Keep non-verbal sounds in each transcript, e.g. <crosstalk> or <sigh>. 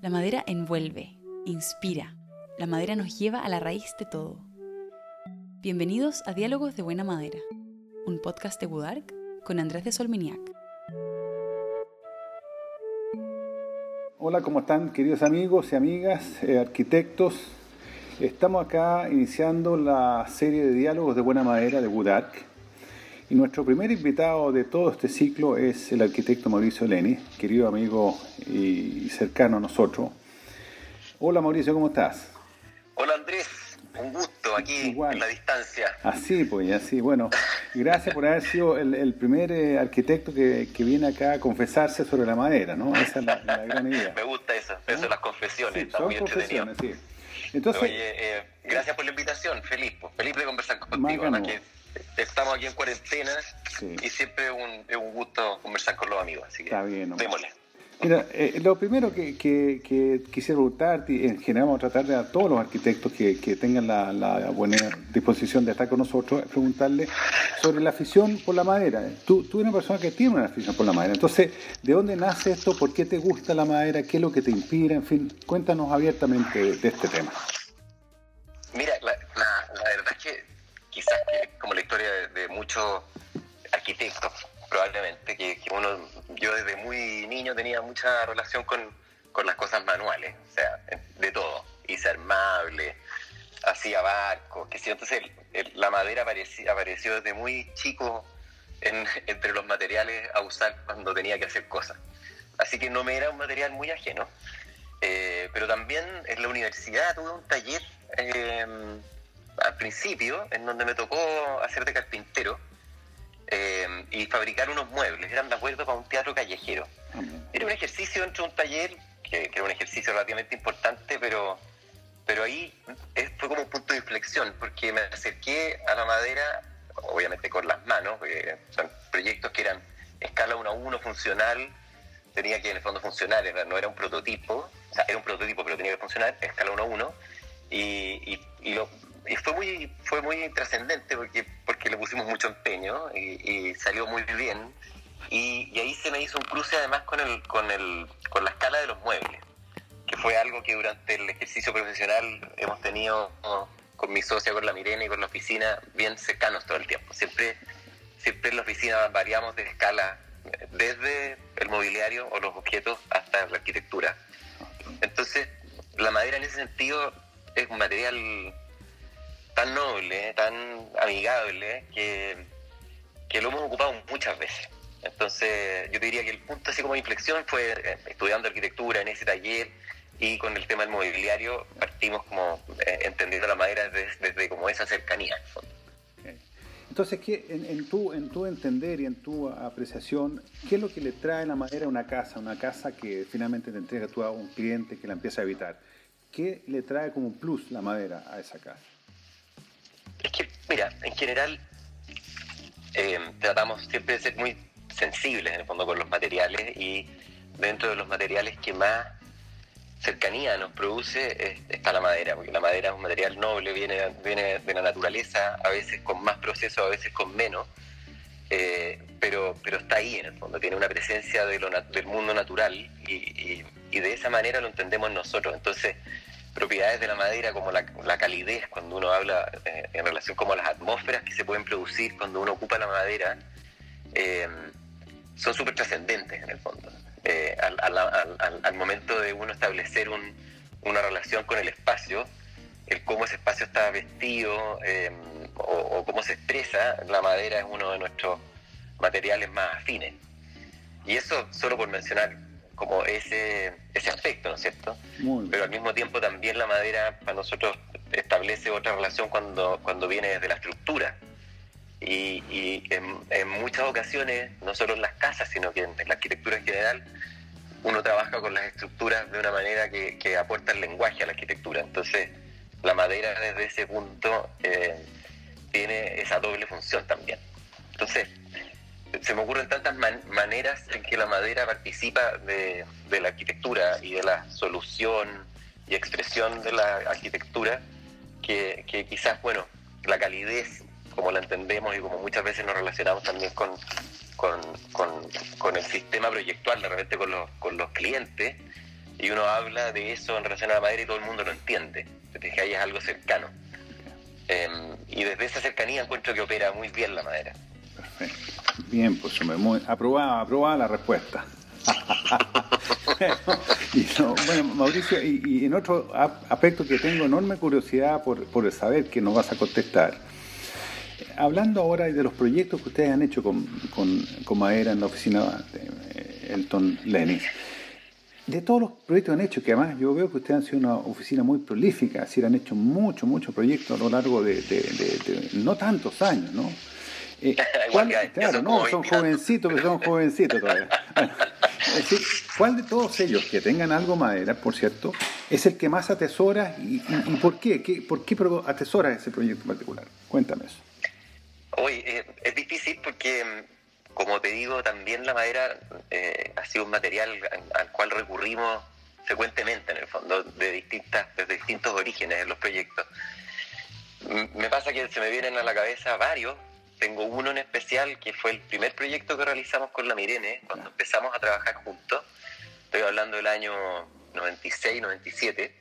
La madera envuelve, inspira. La madera nos lleva a la raíz de todo. Bienvenidos a Diálogos de Buena Madera, un podcast de Budark con Andrés de Solminiac. Hola, ¿cómo están queridos amigos y amigas, eh, arquitectos? Estamos acá iniciando la serie de diálogos de buena madera de Budark y nuestro primer invitado de todo este ciclo es el arquitecto Mauricio Leni, querido amigo y cercano a nosotros. Hola Mauricio, ¿cómo estás? Hola Andrés, un gusto aquí en la distancia. Así pues, así. Bueno, gracias por haber sido el, primer eh, arquitecto que, viene acá a confesarse sobre la madera, ¿no? Esa es la, gran idea. <laughs> Me gusta eso, eso las confesiones, está muy entretenido. Sí. Entonces, Oye, eh, gracias por la invitación, feliz, pues, feliz de conversar contigo estamos aquí en cuarentena y siempre es un, gusto conversar con los amigos, así que Está bien, démosle. Mira, eh, lo primero que, quisiera preguntarte, en general vamos a tratar de a todos los arquitectos que, tengan la, buena disposición de estar con nosotros, es preguntarle sobre la afición por la madera. Tú, tú eres una persona que tiene una afición por la madera. Entonces, ¿de dónde nace esto? ¿Por qué te gusta la madera? ¿Qué es lo que te inspira? En fin, cuéntanos abiertamente de este tema. Mira, la, que quizás como la historia de, muchos arquitectos, probablemente, que, uno, yo desde muy niño tenía mucha relación con, con las cosas manuales, o sea, de todo, hice armable, hacía barcos, que sí, entonces la madera apareció, apareció desde muy chico entre los materiales a usar cuando tenía que hacer cosas. Así que no me era un material muy ajeno. Eh, pero también en la universidad tuve un taller eh, al principio, en donde me tocó hacer de carpintero eh, y fabricar unos muebles. Eran de acuerdo para un teatro callejero. Era un ejercicio dentro de un taller, que, era un ejercicio relativamente importante, pero, pero ahí fue como un punto de inflexión, porque me acerqué a la madera, obviamente con las manos, porque son proyectos que eran escala 1 a 1, funcional, tenía que en el fondo funcionar, no era un prototipo, o sea, era un prototipo, pero tenía que funcionar, escala 1 a 1, y, y, y lo, y fue muy fue muy trascendente porque porque le pusimos mucho empeño y, salió muy bien. Y, ahí se me hizo un cruce además con el con el con la escala de los muebles que fue algo que durante el ejercicio profesional hemos tenido con mi socia con la Mirena y con la oficina bien cercanos todo el tiempo. Siempre siempre en la oficina variamos de escala desde el mobiliario o los objetos hasta la arquitectura. Entonces la madera en ese sentido es un material tan noble, tan amigable, que, que lo hemos ocupado muchas veces. Entonces, yo diría que el punto así como de inflexión fue eh, estudiando arquitectura en ese taller y con el tema del mobiliario partimos como eh, entendiendo la madera desde, como esa cercanía. Entonces, ¿qué, en, tu, en tu entender y en tu apreciación, ¿qué es lo que le trae la madera a una casa? Una casa que finalmente te entrega tú a un cliente que la empieza a habitar. ¿Qué le trae como plus la madera a esa casa? Mira, en general eh, tratamos siempre de ser muy sensibles en el fondo con los materiales y dentro de los materiales que más cercanía nos produce está la madera, porque la madera es un material noble, viene, viene de la naturaleza, a veces con más proceso, a veces con menos, eh, pero, pero está ahí en el fondo, tiene una presencia de lo, del mundo natural y, y, de esa manera lo entendemos nosotros. Entonces, propiedades de la madera como la, calidez, cuando uno habla eh, en relación como las atmósferas que se pueden producir cuando uno ocupa la madera, eh, son súper trascendentes en el fondo. Eh, al, momento de uno establecer una relación con el espacio, el cómo ese espacio está vestido o, o, cómo se expresa, la madera es uno de nuestros materiales más afines. Y eso solo por mencionar como ese, ese aspecto, ¿no es cierto? Pero al mismo tiempo también la madera para nosotros establece otra relación cuando, cuando viene desde la estructura. Y, y en, muchas ocasiones, no solo en las casas, sino que en, la arquitectura en general, uno trabaja con las estructuras de una manera que, que aporta el lenguaje a la arquitectura. Entonces, la madera desde ese punto eh, tiene esa doble función también. Entonces, se me ocurren tantas maneras en que la madera participa de, la arquitectura y de la solución y expresión de la arquitectura que, quizás, bueno, la calidez, como la entendemos y como muchas veces nos relacionamos también con, con, el sistema proyectual, de repente con los, con los clientes, y uno habla de eso en relación a la madera y todo el mundo lo entiende. que ahí es algo cercano. Em, y desde esa cercanía encuentro que opera muy bien la madera. Perfecto. Bien, pues muy, aprobada, aprobada la respuesta. <laughs> bueno, Mauricio, y, en otro aspecto que tengo enorme curiosidad por, por saber que nos vas a contestar. Hablando ahora de los proyectos que ustedes han hecho con, con, con madera en la oficina de eh, Elton Lennis, de todos los proyectos que han hecho, que además yo veo que ustedes han sido una oficina muy prolífica, es decir, han hecho muchos, muchos proyectos a lo largo de, no tantos años, ¿no? <laughs> Eh, claro, no, son jovencitos, pero son jovencitos todavía. es decir, ¿cuál de todos ellos que tengan algo madera, por cierto, es el que más atesora y, por qué? qué? ¿Por qué atesora ese proyecto en particular? Cuéntame eso. Hoy eh, es difícil porque como te digo, también la madera eh, ha sido un material al, cual recurrimos frecuentemente, en el fondo, de distintas, desde distintos orígenes en los proyectos. Me pasa que se me vienen a la cabeza varios. Tengo uno en especial que fue el primer proyecto que realizamos con la Mirene cuando empezamos a trabajar juntos. Estoy hablando del año 96, 97.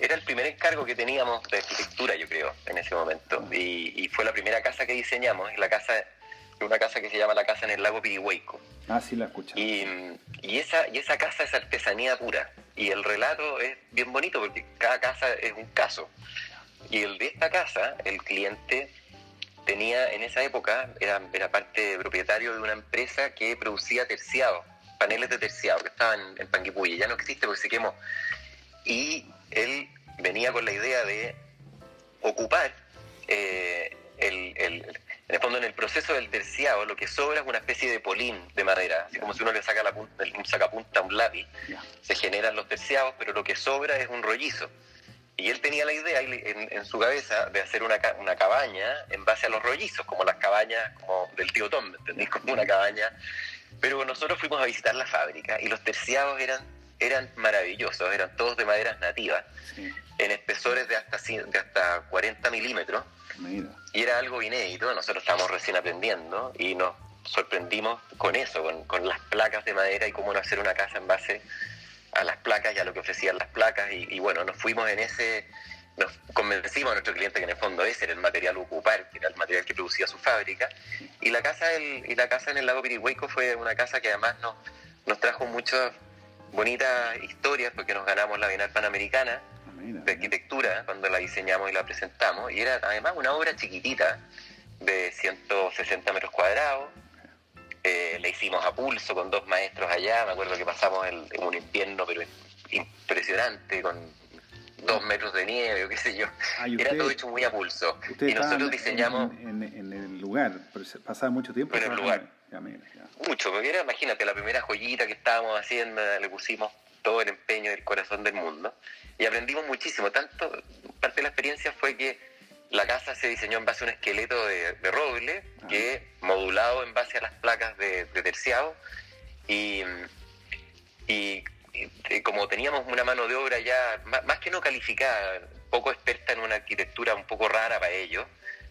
Era el primer encargo que teníamos de arquitectura, yo creo, en ese momento. Y, y fue la primera casa que diseñamos. la casa una casa que se llama la casa en el lago Pirihueico. Ah, sí, la escuché. Y, y, esa, y esa casa es artesanía pura. Y el relato es bien bonito porque cada casa es un caso. Y el de esta casa, el cliente tenía en esa época, era, era parte propietario de una empresa que producía terciado, paneles de terciado, que estaban en, Panguipulli. Ya no existe porque se quemó. Y él venía con la idea de ocupar eh, el, el, en el fondo, en el proceso del terciado, lo que sobra es una especie de polín de madera, así como si uno le saca la punta, un sacapunta a un lápiz. Se generan los terciados, pero lo que sobra es un rollizo. Y él tenía la idea en, su cabeza de hacer una, una, cabaña en base a los rollizos, como las cabañas como del tío Tom, ¿me entendés? Como una cabaña. Pero nosotros fuimos a visitar la fábrica y los terciados eran, eran maravillosos, eran todos de maderas nativas, en espesores de hasta, de hasta 40 milímetros y era algo inédito, nosotros estábamos recién aprendiendo y nos sorprendimos con eso, con, las placas de madera y cómo no hacer una casa en base a las placas y a lo que ofrecían las placas. Y, bueno, nos fuimos en ese, nos convencimos a nuestro cliente que en el fondo ese era el material ocupar, que era el material que producía su fábrica. Y la casa, y la casa en el lago Pirihueco fue una casa que además nos, nos trajo muchas bonitas historias porque nos ganamos la Bienal Panamericana de arquitectura cuando la diseñamos y la presentamos, y era además una obra chiquitita de 160 metros cuadrados. Eh, la hicimos a pulso con dos maestros allá, me acuerdo que pasamos en un invierno pero impresionante, con dos metros de nieve o qué sé yo. Ah, era todo hecho muy a pulso. Y nosotros diseñamos... En, el lugar, pasaba mucho tiempo. En el lugar. Mucho, porque era, imagínate, la primera joyita que estábamos haciendo, le pusimos todo el empeño del corazón del mundo y aprendimos muchísimo. Tanto, parte de la experiencia fue que la casa se diseñó en base a un esqueleto de, roble, que modulado en base a las placas de, terciado, y, y, como teníamos una mano de obra ya, más, que no calificada, poco experta en una arquitectura un poco rara para ellos,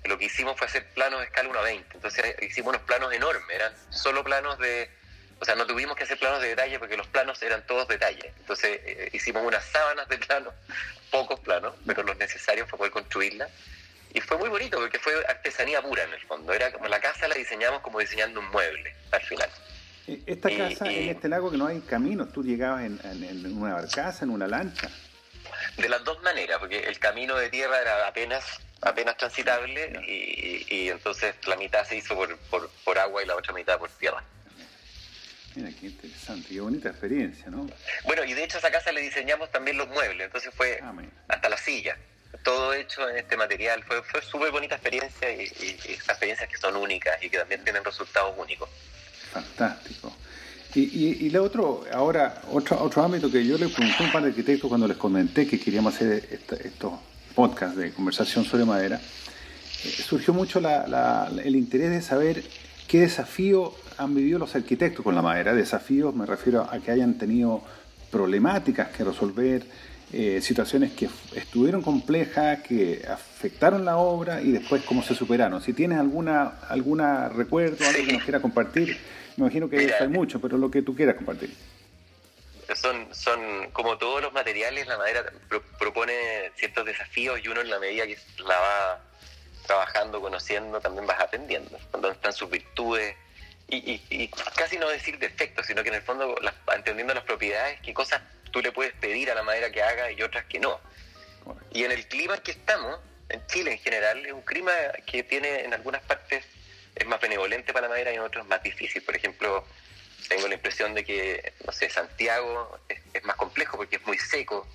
lo que hicimos fue hacer planos de escala 1 a 20. Entonces hicimos unos planos enormes, eran solo planos de o sea, no tuvimos que hacer planos de detalle porque los planos eran todos detalle. Entonces eh, hicimos unas sábanas de planos, <laughs> pocos planos, pero los necesarios para poder construirla. Y fue muy bonito porque fue artesanía pura en el fondo. Era como la casa la diseñamos como diseñando un mueble al final. Eh, esta casa, en este lago que no hay caminos, tú llegabas en, una barcaza, en una lancha. De las dos maneras, porque el camino de tierra era apenas apenas transitable y, entonces la mitad se hizo por, por agua y la otra mitad por tierra. Mira, qué interesante, qué bonita experiencia, ¿no? Bueno, y de hecho a esa casa le diseñamos también los muebles, entonces fue ah, hasta la silla, todo hecho en este material. Fue, fue súper bonita experiencia y, experiencias que son únicas y que también tienen resultados únicos. Fantástico. Y, y, y otro, ahora, otro, otro ámbito que yo le pregunté a un par de arquitectos cuando les comenté que queríamos hacer estos podcasts de conversación sobre madera, eh, surgió mucho el interés de saber qué desafío han vivido los arquitectos con la madera? Desafíos, me refiero a que hayan tenido problemáticas que resolver, eh, situaciones que estuvieron complejas, que afectaron la obra y después cómo se superaron. Si tienes alguna, alguna recuerdo, algo que nos quiera compartir, me imagino que hay mucho, pero lo que tú quieras compartir. son, son como todos los materiales, la madera propone ciertos desafíos y uno en la medida que la va trabajando, conociendo, también vas aprendiendo. Cuando están sus virtudes y, casi no decir defectos, sino que en el fondo entendiendo las propiedades, qué cosas tú le puedes pedir a la madera que haga y otras que no. Y en el clima en que estamos, en Chile en general, es un clima que tiene en algunas partes es más benevolente para la madera y en otros más difícil. Por ejemplo, tengo la impresión de que, no sé, Santiago es, más complejo porque es muy seco.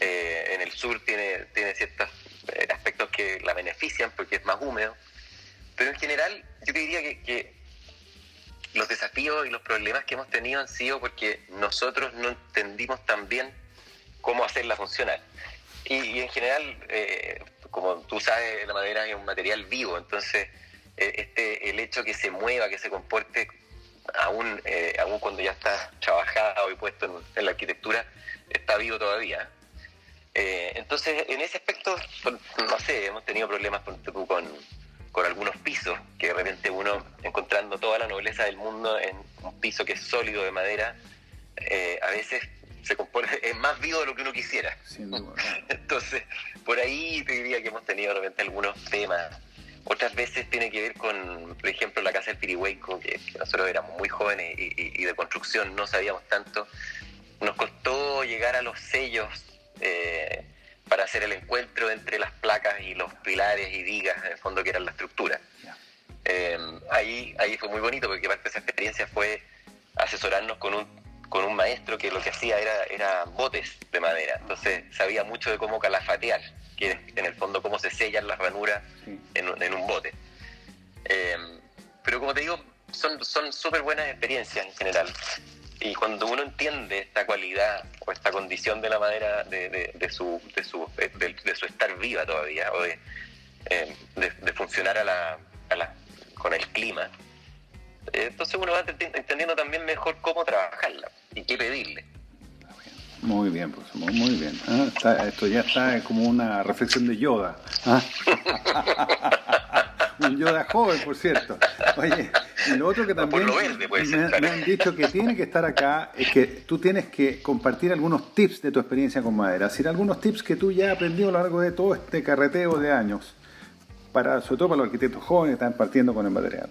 Eh, en el sur tiene, tiene ciertos eh, aspectos que la benefician porque es más húmedo. Pero en general, yo diría que, los desafíos y los problemas que hemos tenido han sido porque nosotros no entendimos tan bien cómo hacerla funcionar. Y, en general, eh, como tú sabes, la madera es un material vivo, entonces este el hecho que se mueva, que se comporte aún, eh, aún cuando ya está trabajado y puesto en, la arquitectura, está vivo todavía. Eh, entonces, en ese aspecto, no sé, hemos tenido problemas con, con, algunos pisos, que de repente uno, encontrando toda la nobleza del mundo en un piso que es sólido de madera, eh, a veces se compone, <laughs> es más vivo de lo que uno quisiera. <laughs> Entonces, por ahí te diría que hemos tenido de repente algunos temas otras veces tiene que ver con, por ejemplo, la casa del Pirihueco, que, nosotros éramos muy jóvenes y, de construcción no sabíamos tanto. Nos costó llegar a los sellos eh, para hacer el encuentro entre las placas y los pilares y vigas, en el fondo, que eran la estructura. Eh, ahí, ahí fue muy bonito porque parte de esa experiencia fue asesorarnos con un con un maestro que lo que hacía era, era botes de madera, entonces sabía mucho de cómo calafatear que en el fondo cómo se sellan las ranuras en, un bote. Eh, pero como te digo, son súper buenas experiencias en general. Y cuando uno entiende esta cualidad o esta condición de la madera, de, su, de, su, de, su estar viva todavía, o de, eh, funcionar a la, con el clima, eh, entonces uno va entendiendo también mejor cómo trabajarla y qué pedirle. Muy bien, pues muy bien. Ah, esto ya está como una reflexión de Yoda. ¿ah? <laughs> Un Yoda joven, por cierto. Oye, y lo otro que <laughs> también me, han dicho que tiene que estar acá es que tú tienes que compartir algunos tips de tu experiencia con madera. Es decir, algunos tips que tú ya has aprendido a lo largo de todo este carreteo de años, para, sobre todo para los arquitectos jóvenes que están partiendo con el material.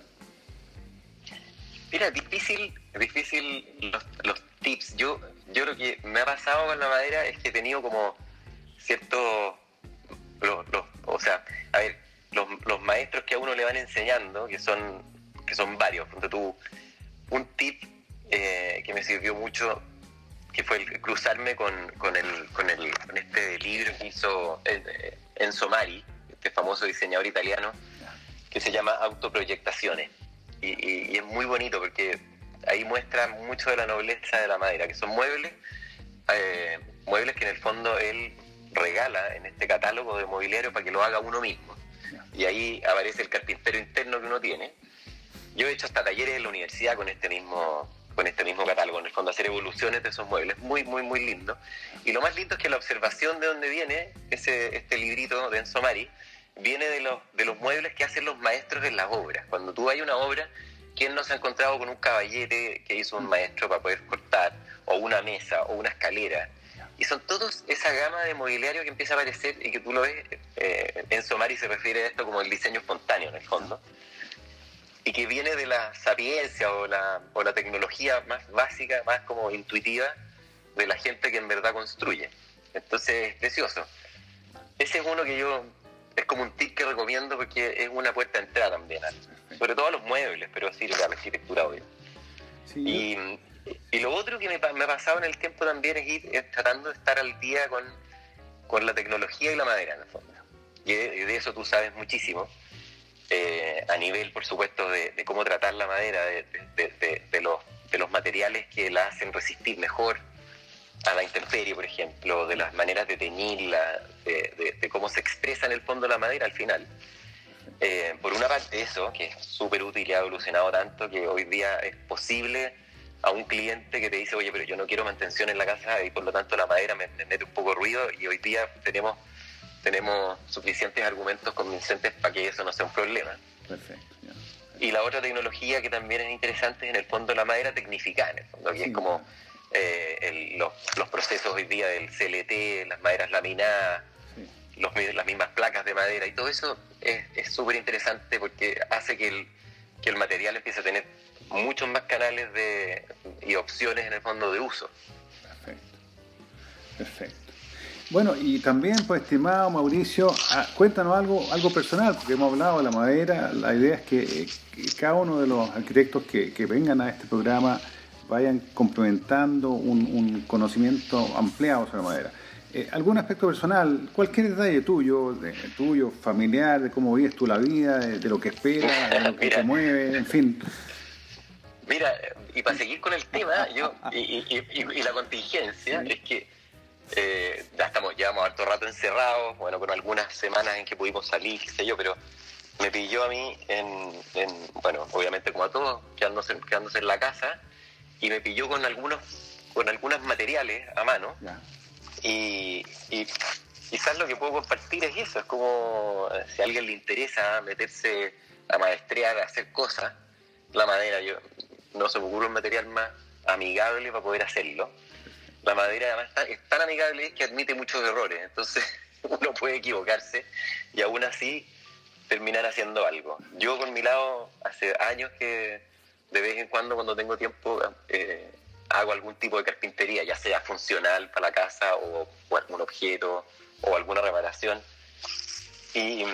Mira, difícil, difícil los, los tips. Yo yo lo que me ha pasado con la madera es que he tenido como ciertos, o sea, a ver, los, maestros que a uno le van enseñando, que son, que son varios, tú, un tip eh, que me sirvió mucho, que fue el cruzarme con, con, el, con, el, con este libro que hizo eh, Enzo Mari, este famoso diseñador italiano, que se llama Autoproyectaciones. y es muy bonito porque ahí muestra mucho de la nobleza de la madera, que son muebles, eh, muebles que en el fondo él regala en este catálogo de mobiliario para que lo haga uno mismo. Y ahí aparece el carpintero interno que uno tiene. Yo he hecho hasta talleres en la universidad con este mismo con este mismo catálogo, en el fondo hacer evoluciones de esos muebles, muy, muy, muy lindo. Y lo más lindo es que la observación de dónde viene ese, este librito de Enzo Mari, viene de los, de los muebles que hacen los maestros en las obras. Cuando tú hay una obra ¿Quién no se ha encontrado con un caballete que hizo un maestro para poder cortar? O una mesa, o una escalera. Y son todos esa gama de mobiliario que empieza a aparecer y que tú lo ves, eh, se refiere a esto como el diseño espontáneo en el fondo, y que viene de la sapiencia o la, o la tecnología más básica, más como intuitiva de la gente que en verdad construye. Entonces es precioso. Ese es uno que yo, es como un tip que recomiendo porque es una puerta de entrada también sobre todo los muebles, pero sí la arquitectura, obvio. y, lo otro que me, ha pasado en el tiempo también es ir tratando de estar al día con, la tecnología y la madera, en el fondo. Y de, eso tú sabes muchísimo, eh, a nivel, por supuesto, de, cómo tratar la madera, de, los, materiales que la hacen resistir mejor a la intemperie, por ejemplo, de las maneras de teñirla, de, cómo se expresa en el fondo la madera al final. Eh, por una parte eso, que es súper útil y ha evolucionado tanto que hoy día es posible a un cliente que te dice, oye, pero yo no quiero mantención en la casa y por lo tanto la madera me, mete un poco de ruido y hoy día tenemos, tenemos suficientes argumentos convincentes para que eso no sea un problema. Perfecto. Y la otra tecnología que también es interesante es en el fondo la madera tecnificada, en el fondo, que es como eh, los, procesos hoy día del CLT, las maderas laminadas, los, las mismas placas de madera y todo eso es súper interesante porque hace que el, que el material empiece a tener muchos más canales de, y opciones en el fondo de uso. Perfecto. Perfecto. Bueno, y también, pues, estimado Mauricio, ah, cuéntanos algo, algo personal, porque hemos hablado de la madera. La idea es que, cada uno de los arquitectos que, vengan a este programa vayan complementando un, conocimiento ampliado sobre la madera. Eh, algún aspecto personal, cualquier detalle tuyo, de, tuyo, familiar, de cómo vives tú la vida, de, lo que esperas, de lo que te mueve, en fin. Mira, y para seguir con el tema, yo y, la contingencia es que eh, ya estamos, llevamos harto rato encerrados, bueno, con algunas semanas en que pudimos salir, qué sé yo, pero me pilló a mí en, bueno, obviamente como a todos, quedándose, quedándose en la casa, y me pilló con algunos, con algunos materiales a mano. Y, y quizás lo que puedo compartir es eso, es como si a alguien le interesa meterse a maestrear, a hacer cosas, la madera, yo no se me ocurre un material más amigable para poder hacerlo. La madera además es tan amigable que admite muchos errores, entonces <laughs> uno puede equivocarse y aún así terminar haciendo algo. Yo con mi lado, hace años que de vez en cuando cuando tengo tiempo eh, hago algún tipo de carpintería, ya sea funcional para la casa o, algún objeto o alguna reparación. Y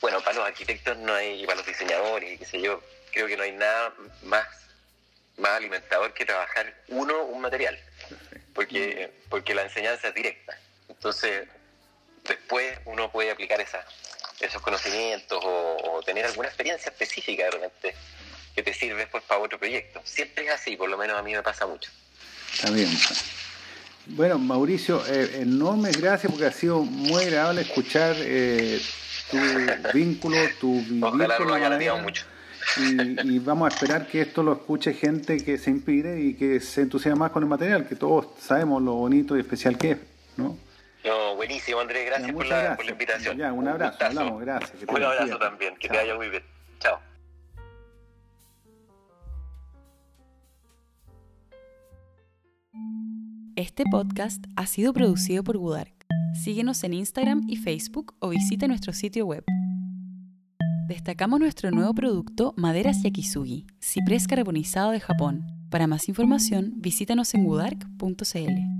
bueno, para los arquitectos no hay, y para los diseñadores, qué sé yo, creo que no hay nada más más alimentador que trabajar uno un material, porque, porque la enseñanza es directa. Entonces, después uno puede aplicar esa, esos conocimientos o, tener alguna experiencia específica de repente que te sirve después para otro proyecto. Siempre es así, por lo menos a mí me pasa mucho. Está bien. Bueno, Mauricio, eh, enormes gracias porque ha sido muy agradable escuchar eh, tu <laughs> vínculo, tu Ojalá lo mucho. Y, vamos a esperar que esto lo escuche gente que se inspire y que se entusiasme más con el material, que todos sabemos lo bonito y especial que es, ¿no? No, buenísimo, Andrés, gracias, por, la, invitación. Ya, un abrazo, hablamos, gracias. un abrazo también, que te vaya muy bien. Chao. Este podcast ha sido producido por Gudark. Síguenos en Instagram y Facebook o visita nuestro sitio web Destacamos nuestro nuevo producto Maderas Yakisugi, ciprés carbonizado de Japón. Para más información, visítanos en wudark.cl.